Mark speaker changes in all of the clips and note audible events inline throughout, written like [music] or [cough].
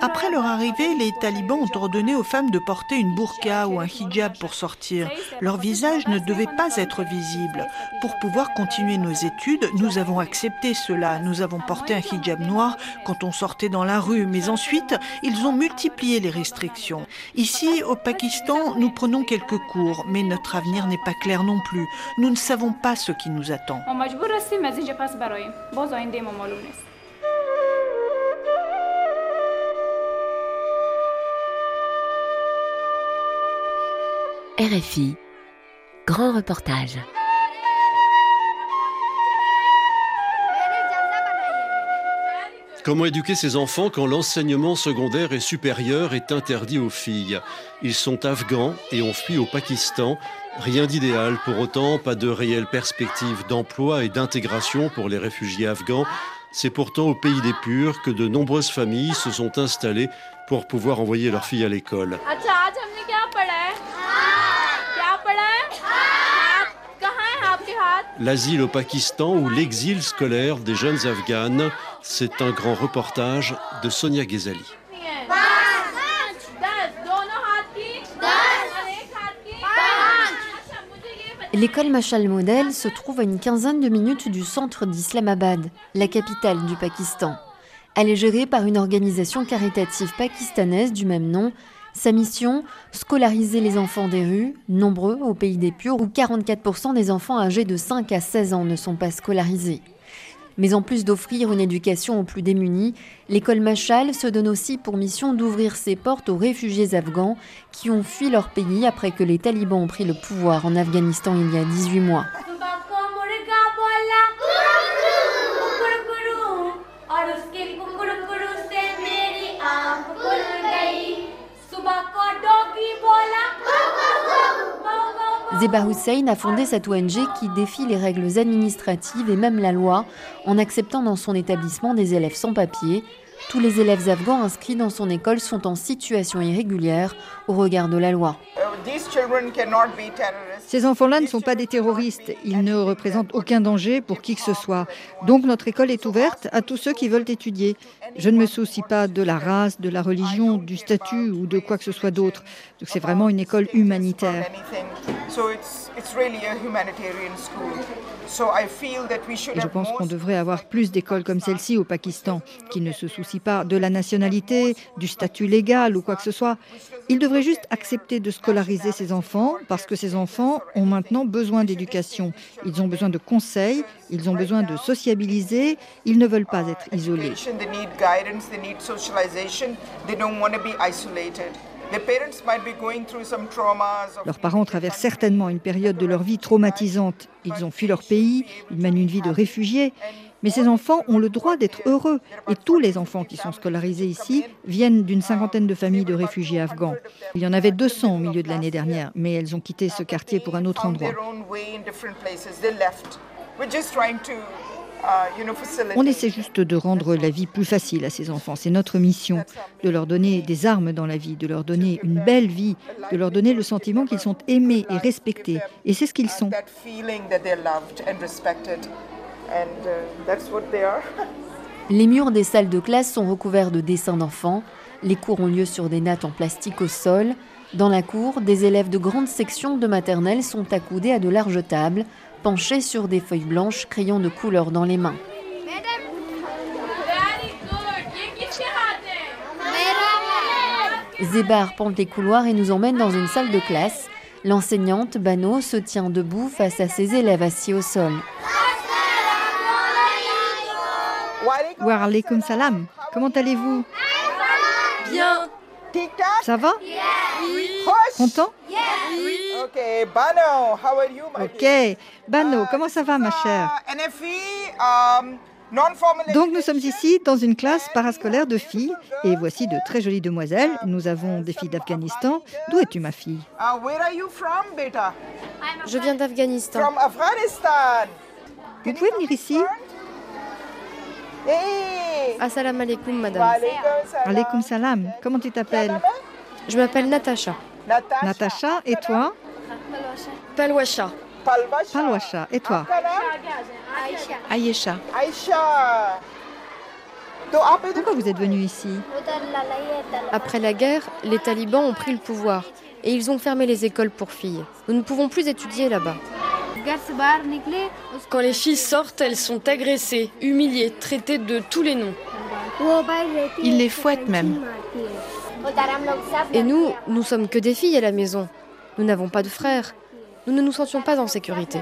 Speaker 1: Après leur arrivée, les talibans ont ordonné aux femmes de porter une burqa ou un hijab pour sortir. Leur visage ne devait pas être visible. Pour pouvoir continuer nos études, nous avons accepté cela. Nous avons porté un hijab noir quand on sortait dans la rue, mais ensuite, ils ont multiplié les restrictions. Ici, au Pakistan, nous prenons quelques cours, mais notre avenir n'est pas clair non plus. Nous ne savons pas ce qui nous attend.
Speaker 2: RFI, grand reportage.
Speaker 3: Comment éduquer ses enfants quand l'enseignement secondaire et supérieur est interdit aux filles? Ils sont afghans et ont fui au Pakistan. Rien d'idéal pour autant, pas de réelle perspective d'emploi et d'intégration pour les réfugiés afghans. C'est pourtant au pays des Purs que de nombreuses familles se sont installées pour pouvoir envoyer leurs filles à l'école. L'asile au Pakistan ou l'exil scolaire des jeunes Afghanes, c'est un grand reportage de Sonia Ghezali.
Speaker 4: L'école Machal Model se trouve à une quinzaine de minutes du centre d'Islamabad, la capitale du Pakistan. Elle est gérée par une organisation caritative pakistanaise du même nom sa mission Scolariser les enfants des rues, nombreux au pays des Purs, où 44% des enfants âgés de 5 à 16 ans ne sont pas scolarisés. Mais en plus d'offrir une éducation aux plus démunis, l'école Machal se donne aussi pour mission d'ouvrir ses portes aux réfugiés afghans qui ont fui leur pays après que les talibans ont pris le pouvoir en Afghanistan il y a 18 mois. Zeba Hussein a fondé cette ONG qui défie les règles administratives et même la loi en acceptant dans son établissement des élèves sans papier. Tous les élèves afghans inscrits dans son école sont en situation irrégulière au regard de la loi.
Speaker 5: Ces enfants-là ne sont pas des terroristes. Ils ne représentent aucun danger pour qui que ce soit. Donc notre école est ouverte à tous ceux qui veulent étudier. Je ne me soucie pas de la race, de la religion, du statut ou de quoi que ce soit d'autre. Donc c'est vraiment une école humanitaire. Et je pense qu'on devrait avoir plus d'écoles comme celle-ci au Pakistan, qui ne se soucient pas de la nationalité, du statut légal ou quoi que ce soit. Ils devraient juste accepter de scolariser ces enfants parce que ces enfants ont maintenant besoin d'éducation. Ils ont besoin de conseils, ils ont besoin de sociabiliser, ils ne veulent pas être isolés. Leurs parents traversent certainement une période de leur vie traumatisante. Ils ont fui leur pays, ils mènent une vie de réfugiés. Mais ces enfants ont le droit d'être heureux. Et tous les enfants qui sont scolarisés ici viennent d'une cinquantaine de familles de réfugiés afghans. Il y en avait 200 au milieu de l'année dernière, mais elles ont quitté ce quartier pour un autre endroit. On essaie juste de rendre la vie plus facile à ces enfants. C'est notre mission, de leur donner des armes dans la vie, de leur donner une belle vie, de leur donner le sentiment qu'ils sont aimés et respectés. Et c'est ce qu'ils sont.
Speaker 4: Les murs des salles de classe sont recouverts de dessins d'enfants. Les cours ont lieu sur des nattes en plastique au sol. Dans la cour, des élèves de grandes sections de maternelle sont accoudés à de larges tables penchés sur des feuilles blanches, crayons de couleur dans les mains. Zébar pente les couloirs et nous emmène dans une salle de classe. L'enseignante, Bano, se tient debout face à ses élèves assis au sol.
Speaker 5: Wa alaikum salam. Comment allez-vous?
Speaker 6: Bien.
Speaker 5: Ça va?
Speaker 6: Oui.
Speaker 5: Content?
Speaker 6: Oui.
Speaker 7: Ok, Bano, how are you, my
Speaker 5: Ok. Bano, comment ça va, ma chère?
Speaker 7: Um,
Speaker 5: Donc nous sommes ici dans une classe parascolaire de filles et voici de très jolies demoiselles. Nous avons des filles d'Afghanistan. D'où es-tu ma fille?
Speaker 7: Uh, where are you from, beta?
Speaker 6: Je viens d'Afghanistan.
Speaker 7: From Afghanistan.
Speaker 5: Vous pouvez venir ici?
Speaker 7: Hey.
Speaker 6: Assalamu alaikum, madame.
Speaker 5: Alaikum salam. Comment tu t'appelles?
Speaker 6: Je m'appelle Natacha.
Speaker 7: Natasha.
Speaker 5: Natacha. Et toi?
Speaker 6: Palwasha.
Speaker 7: Palvasha.
Speaker 5: Palwasha. Et toi?
Speaker 1: Aïcha.
Speaker 7: Aisha.
Speaker 5: Pourquoi vous êtes venu ici?
Speaker 6: Après la guerre, les talibans ont pris le pouvoir et ils ont fermé les écoles pour filles. Nous ne pouvons plus étudier là-bas. Quand les filles sortent, elles sont agressées, humiliées, traitées de tous les noms.
Speaker 1: Ils les fouettent même.
Speaker 6: Et nous, nous sommes que des filles à la maison. Nous n'avons pas de frères. Nous ne nous sentions pas en sécurité.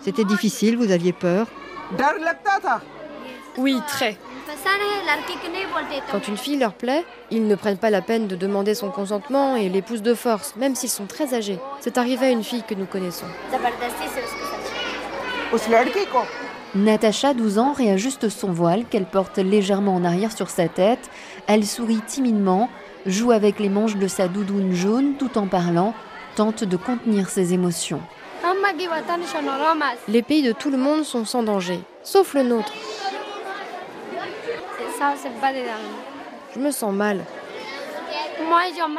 Speaker 5: C'était difficile, vous aviez peur
Speaker 6: Oui, très. Quand une fille leur plaît, ils ne prennent pas la peine de demander son consentement et l'épousent de force, même s'ils sont très âgés. C'est arrivé à une fille que nous connaissons.
Speaker 4: Natacha, 12 ans, réajuste son voile qu'elle porte légèrement en arrière sur sa tête. Elle sourit timidement joue avec les manches de sa doudoune jaune tout en parlant, tente de contenir ses émotions.
Speaker 6: Les pays de tout le monde sont sans danger, sauf le nôtre. Je me sens mal.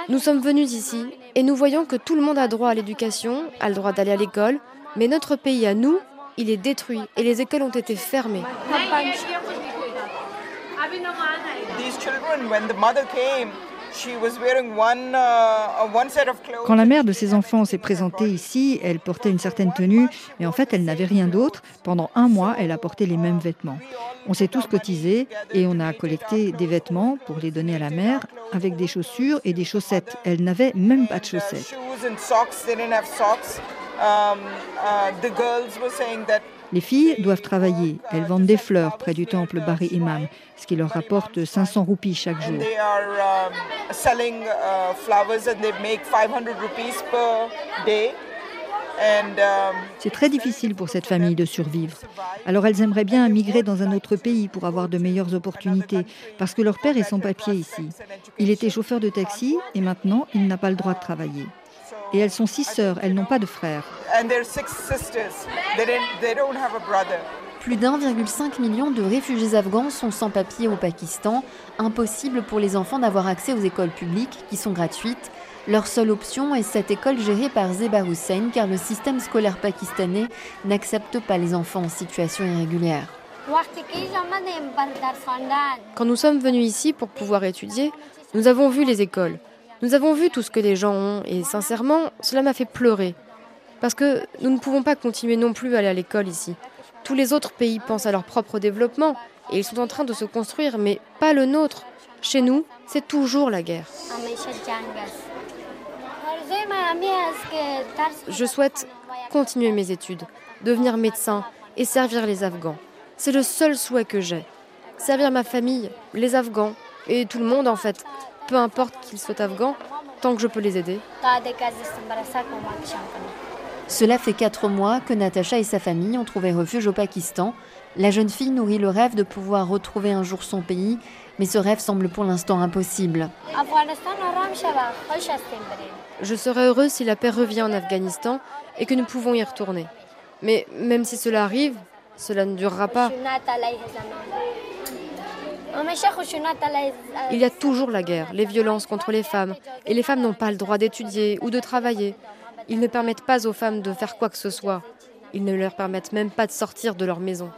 Speaker 6: Nous sommes venus ici et nous voyons que tout le monde a droit à l'éducation, a le droit d'aller à l'école, mais notre pays à nous, il est détruit et les écoles ont été fermées.
Speaker 7: these children when the mother came she was wearing one uh, one set of clothes
Speaker 5: Quand la mère de ses enfants s'est présentée ici, elle portait une certaine tenue, mais en fait, elle n'avait rien d'autre. Pendant un mois, elle a porté les mêmes vêtements. On s'est tous cotisés et on a collecté des vêtements pour les donner à la mère, avec des chaussures et des chaussettes. Elle n'avait même pas de chaussettes. Les filles doivent travailler. Elles vendent des fleurs près du temple Bari Imam, ce qui leur rapporte 500 roupies chaque jour.
Speaker 7: and they are selling flowers and they make 500 rupees per day and
Speaker 5: C'est très difficile pour cette famille de survivre. Alors elles aimeraient bien migrer dans un autre pays pour avoir de meilleures opportunités, parce que leur père est sans papier ici. Il était chauffeur de taxi et maintenant il n'a pas le droit de travailler. Et elles sont six sœurs, elles n'ont pas de
Speaker 7: brother
Speaker 4: Plus d'1,5 million de réfugiés afghans sont sans papier au Pakistan. Impossible pour les enfants d'avoir accès aux écoles publiques qui sont gratuites. Leur seule option est cette école gérée par Zeba Hussein car le système scolaire pakistanais n'accepte pas les enfants en situation irrégulière.
Speaker 6: Quand nous sommes venus ici pour pouvoir étudier, nous avons vu les écoles. Nous avons vu tout ce que les gens ont et sincèrement, cela m'a fait pleurer. Parce que nous ne pouvons pas continuer non plus à aller à l'école ici. Tous les autres pays pensent à leur propre développement et ils sont en train de se construire, mais pas le nôtre. Chez nous, c'est toujours la guerre. Je souhaite continuer mes études, devenir médecin et servir les Afghans. C'est le seul souhait que j'ai. Servir ma famille, les Afghans et tout le monde en fait, peu importe qu'ils soient afghans, tant que je peux les aider.
Speaker 4: Cela fait quatre mois que Natacha et sa famille ont trouvé refuge au Pakistan. La jeune fille nourrit le rêve de pouvoir retrouver un jour son pays, mais ce rêve semble pour l'instant impossible.
Speaker 6: Je serais heureuse si la paix revient en Afghanistan et que nous pouvons y retourner. Mais même si cela arrive, cela ne durera pas. Il y a toujours la guerre, les violences contre les femmes, et les femmes n'ont pas le droit d'étudier ou de travailler. Ils ne permettent pas aux femmes de faire quoi que ce soit. Ils ne leur permettent même pas de sortir de leur maison.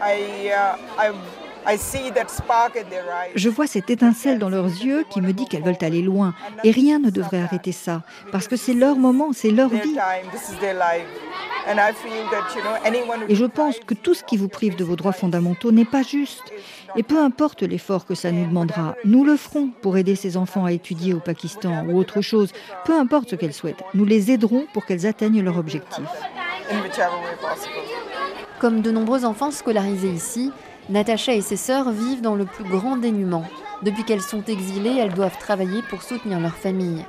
Speaker 6: [coughs]
Speaker 7: I, I, I see that spark in their eyes.
Speaker 5: Je vois cette étincelle dans leurs yeux qui me dit qu'elles veulent aller loin. Et rien ne devrait arrêter ça, parce que c'est leur moment, c'est leur
Speaker 7: Their
Speaker 5: vie.
Speaker 7: time, this is their life. And I feel that, you know, anyone who
Speaker 5: Et je pense que tout ce qui vous prive de vos droits fondamentaux n'est pas juste. Et peu importe l'effort que ça nous demandera, nous le ferons pour aider ces enfants à étudier au Pakistan ou autre chose. Peu importe ce qu'elles souhaitent, nous les aiderons pour qu'elles atteignent leur objectif.
Speaker 4: Comme de nombreux enfants scolarisés ici, Natacha et ses sœurs vivent dans le plus grand dénuement. Depuis qu'elles sont exilées, elles doivent travailler pour soutenir leur famille.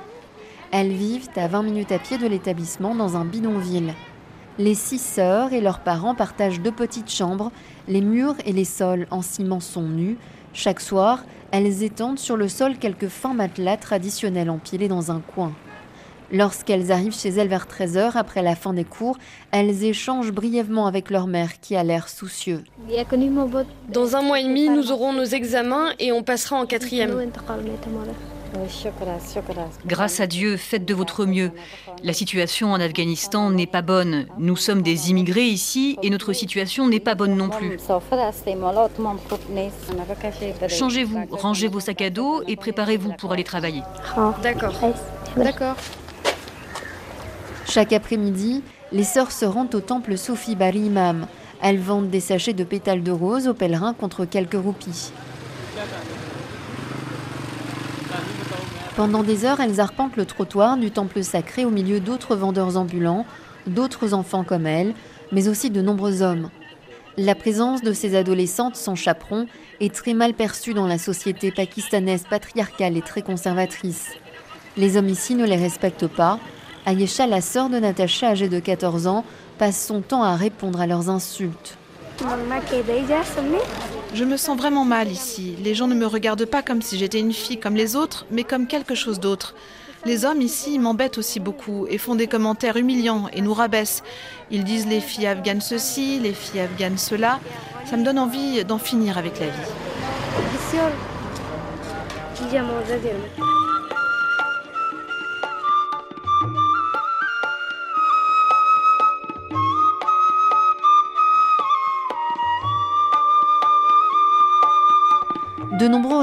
Speaker 4: Elles vivent à 20 minutes à pied de l'établissement dans un bidonville. Les six sœurs et leurs parents partagent deux petites chambres. Les murs et les sols en ciment sont nus. Chaque soir, elles étendent sur le sol quelques fins matelas traditionnels empilés dans un coin. Lorsqu'elles arrivent chez elles vers 13h après la fin des cours, elles échangent brièvement avec leur mère qui a l'air soucieux.
Speaker 6: Dans un mois et demi, nous aurons nos examens et on passera en quatrième.
Speaker 8: Grâce à Dieu, faites de votre mieux. La situation en Afghanistan n'est pas bonne. Nous sommes des immigrés ici et notre situation n'est pas bonne non plus. Changez-vous, rangez vos sacs à dos et préparez-vous pour aller travailler.
Speaker 6: D'accord. D'accord.
Speaker 4: Chaque après-midi, les sœurs se rendent au temple Sophie Bari Imam. Elles vendent des sachets de pétales de rose aux pèlerins contre quelques roupies. Pendant des heures, elles arpentent le trottoir du temple sacré au milieu d'autres vendeurs ambulants, d'autres enfants comme elles, mais aussi de nombreux hommes. La présence de ces adolescentes sans chaperon est très mal perçue dans la société pakistanaise patriarcale et très conservatrice. Les hommes ici ne les respectent pas. Ayesha, la sœur de Natacha, âgée de 14 ans, passe son temps à répondre à leurs insultes.
Speaker 9: Je me sens vraiment mal ici. Les gens ne me regardent pas comme si j'étais une fille comme les autres, mais comme quelque chose d'autre. Les hommes ici m'embêtent aussi beaucoup et font des commentaires humiliants et nous rabaissent. Ils disent les filles afghanes ceci, les filles afghanes cela. Ça me donne envie d'en finir avec la vie.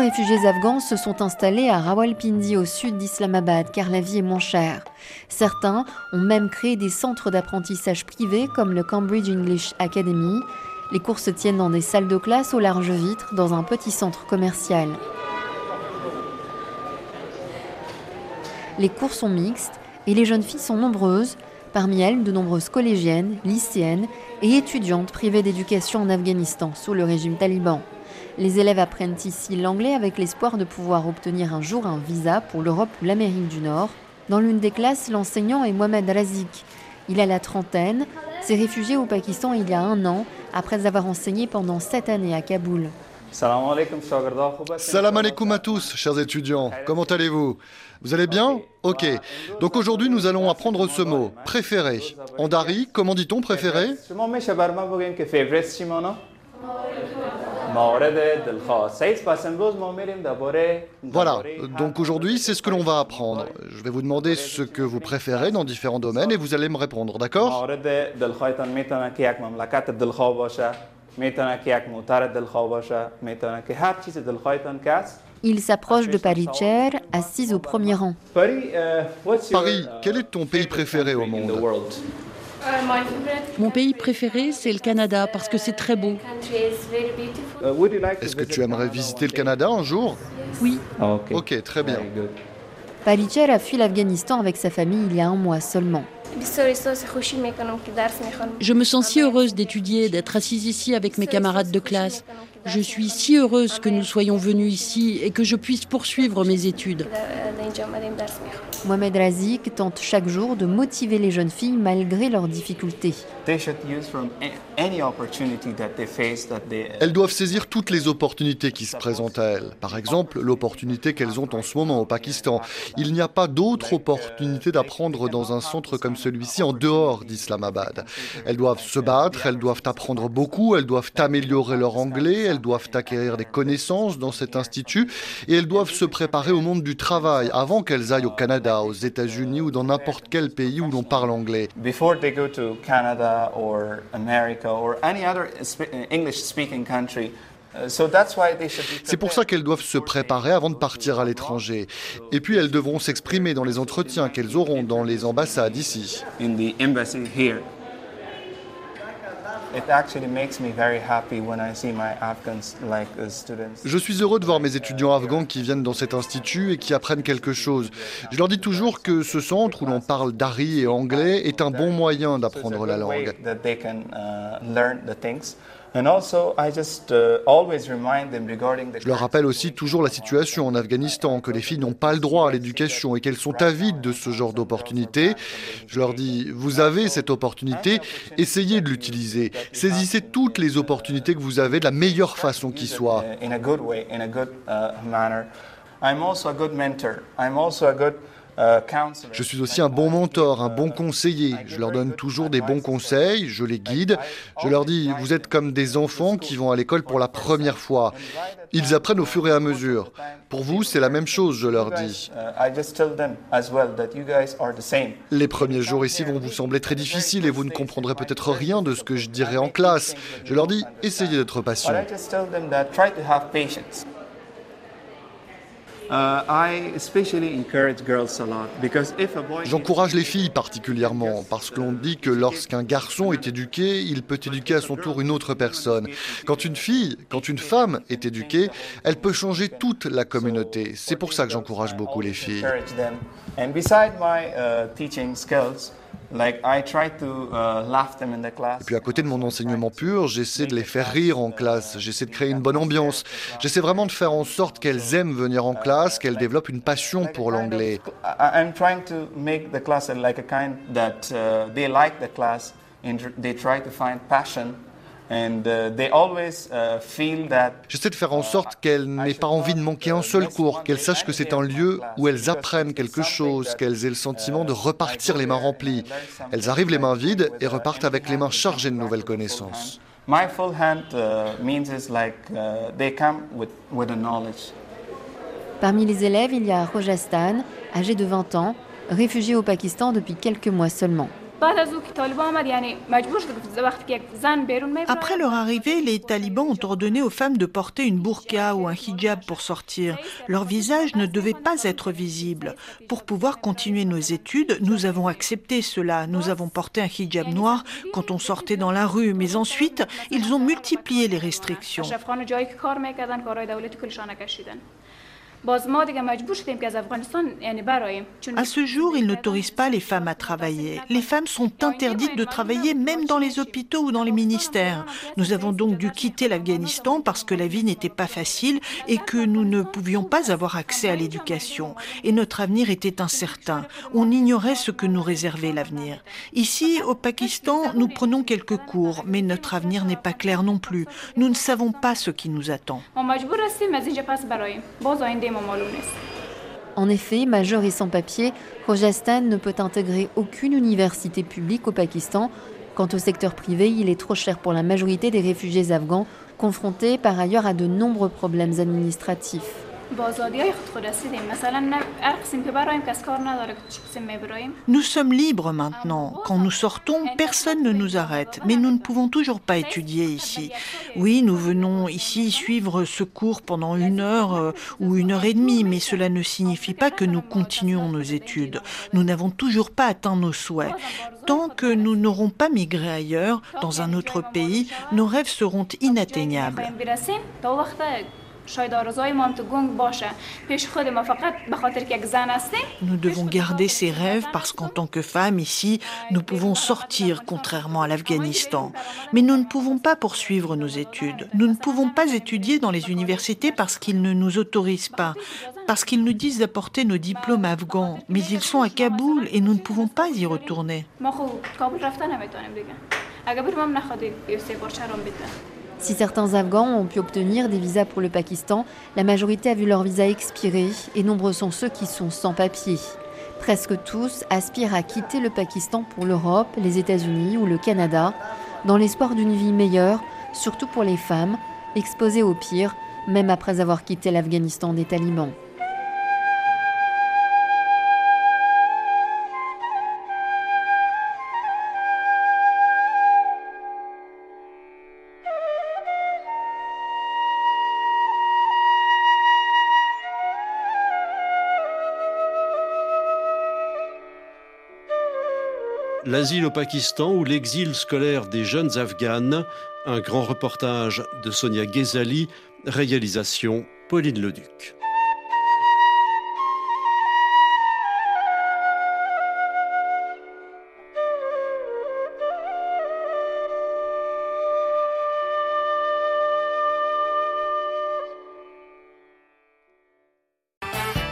Speaker 4: Réfugiés afghans se sont installés à Rawalpindi au sud d'Islamabad car la vie est moins chère. Certains ont même créé des centres d'apprentissage privés comme le Cambridge English Academy. Les cours se tiennent dans des salles de classe aux larges vitres dans un petit centre commercial. Les cours sont mixtes et les jeunes filles sont nombreuses, parmi elles de nombreuses collégiennes, lycéennes et étudiantes privées d'éducation en Afghanistan sous le régime taliban. Les élèves apprennent ici l'anglais avec l'espoir de pouvoir obtenir un jour un visa pour l'Europe ou l'Amérique du Nord. Dans l'une des classes, l'enseignant est Mohamed Razik. Il a la trentaine, s'est réfugié au Pakistan il y a un an après avoir enseigné pendant sept années à Kaboul.
Speaker 10: Salam alaikum à tous, chers étudiants. Comment allez-vous? Vous allez bien? Ok. Donc aujourd'hui, nous allons apprendre ce mot, préféré. En dari, comment dit-on préféré? Voilà, donc aujourd'hui c'est ce que l'on va apprendre. Je vais vous demander ce que vous préférez dans différents domaines et vous allez me répondre, d'accord?
Speaker 4: il s'approche de Paris-Cher, assise au premier rang.
Speaker 10: Paris, quel est ton pays préféré au monde
Speaker 11: mon pays préféré, c'est le Canada parce que c'est très beau.
Speaker 10: Est-ce que tu aimerais visiter le Canada un jour?
Speaker 11: Oui.
Speaker 10: Ok, très bien.
Speaker 4: Palicher a fui l'Afghanistan avec sa famille il y a un mois seulement.
Speaker 11: Je me sens si heureuse d'étudier, d'être assise ici avec mes camarades de classe. Je suis si heureuse que nous soyons venus ici et que je puisse poursuivre mes études.
Speaker 4: Mohamed Razik tente chaque jour de motiver les jeunes filles malgré leurs difficultés.
Speaker 10: Elles doivent saisir toutes les opportunités qui se présentent à elles. Par exemple, l'opportunité qu'elles ont en ce moment au Pakistan. Il n'y a pas d'autre opportunité d'apprendre dans un centre comme celui-ci en dehors d'Islamabad. Elles doivent se battre, elles doivent apprendre beaucoup, elles doivent améliorer leur anglais, elles doivent acquérir des connaissances dans cet institut et elles doivent se préparer au monde du travail avant qu'elles aillent au Canada, aux États-Unis ou dans n'importe quel pays où l'on parle anglais. C'est pour ça qu'elles doivent se préparer avant de partir à l'étranger. Et puis elles devront s'exprimer dans les entretiens qu'elles auront dans les ambassades ici. Je suis heureux de voir mes étudiants afghans qui viennent dans cet institut et qui apprennent quelque chose. Je leur dis toujours que ce centre où l'on parle dari et anglais est un bon moyen d'apprendre la langue. Je leur rappelle aussi toujours la situation en Afghanistan, que les filles n'ont pas le droit à l'éducation et qu'elles sont avides de ce genre d'opportunité. Je leur dis, vous avez cette opportunité, essayez de l'utiliser. Saisissez toutes les opportunités que vous avez de la meilleure façon qui soit. Je suis aussi un bon mentor, un bon conseiller. Je leur donne toujours des bons conseils, je les guide. Je leur dis, vous êtes comme des enfants qui vont à l'école pour la première fois. Ils apprennent au fur et à mesure. Pour vous, c'est la même chose, je leur dis. Les premiers jours ici vont vous sembler très difficiles et vous ne comprendrez peut-être rien de ce que je dirai en classe. Je leur dis, essayez d'être patient. J'encourage les filles particulièrement parce qu'on dit que lorsqu'un garçon est éduqué, il peut éduquer à son tour une autre personne. Quand une fille, quand une femme est éduquée, elle peut changer toute la communauté. C'est pour ça que j'encourage beaucoup les filles. Et puis à côté de mon enseignement pur, j'essaie de les faire rire en classe, j'essaie de créer une bonne ambiance, j'essaie vraiment de faire en sorte qu'elles aiment venir en classe, qu'elles développent une passion pour l'anglais. Uh, uh, J'essaie de faire en sorte qu'elles n'aient pas envie de manquer un seul cours, qu'elles sachent que c'est un lieu où elles apprennent quelque chose, qu'elles aient le sentiment de repartir les mains remplies. Elles arrivent les mains vides et repartent avec les mains chargées de nouvelles connaissances.
Speaker 4: Parmi les élèves, il y a Rojastan, âgé de 20 ans, réfugié au Pakistan depuis quelques mois seulement.
Speaker 1: Après leur arrivée, les talibans ont ordonné aux femmes de porter une burqa ou un hijab pour sortir. Leur visage ne devait pas être visible. Pour pouvoir continuer nos études, nous avons accepté cela. Nous avons porté un hijab noir quand on sortait dans la rue, mais ensuite, ils ont multiplié les restrictions. À ce jour, ils n'autorisent pas les femmes à travailler. Les femmes sont interdites de travailler même dans les hôpitaux ou dans les ministères. Nous avons donc dû quitter l'Afghanistan parce que la vie n'était pas facile et que nous ne pouvions pas avoir accès à l'éducation. Et notre avenir était incertain. On ignorait ce que nous réservait l'avenir. Ici, au Pakistan, nous prenons quelques cours, mais notre avenir n'est pas clair non plus. Nous ne savons pas ce qui nous attend.
Speaker 4: En effet, majeur et sans papier, Rojastan ne peut intégrer aucune université publique au Pakistan. Quant au secteur privé, il est trop cher pour la majorité des réfugiés afghans, confrontés par ailleurs à de nombreux problèmes administratifs.
Speaker 1: Nous sommes libres maintenant. Quand nous sortons, personne ne nous arrête. Mais nous ne pouvons toujours pas étudier ici. Oui, nous venons ici suivre ce cours pendant une heure euh, ou une heure et demie, mais cela ne signifie pas que nous continuons nos études. Nous n'avons toujours pas atteint nos souhaits. Tant que nous n'aurons pas migré ailleurs, dans un autre pays, nos rêves seront inatteignables. Nous devons garder ces rêves parce qu'en tant que femmes ici, nous pouvons sortir contrairement à l'Afghanistan. Mais nous ne pouvons pas poursuivre nos études. Nous ne pouvons pas étudier dans les universités parce qu'ils ne nous autorisent pas, parce qu'ils nous disent d'apporter nos diplômes afghans. Mais ils sont à Kaboul et nous ne pouvons pas y retourner.
Speaker 4: Si certains Afghans ont pu obtenir des visas pour le Pakistan, la majorité a vu leur visa expirer et nombreux sont ceux qui sont sans papier. Presque tous aspirent à quitter le Pakistan pour l'Europe, les États-Unis ou le Canada, dans l'espoir d'une vie meilleure, surtout pour les femmes, exposées au pire, même après avoir quitté l'Afghanistan des talibans.
Speaker 3: L'asile au Pakistan ou l'exil scolaire des jeunes Afghanes, un grand reportage de Sonia Ghezali, réalisation Pauline Leduc.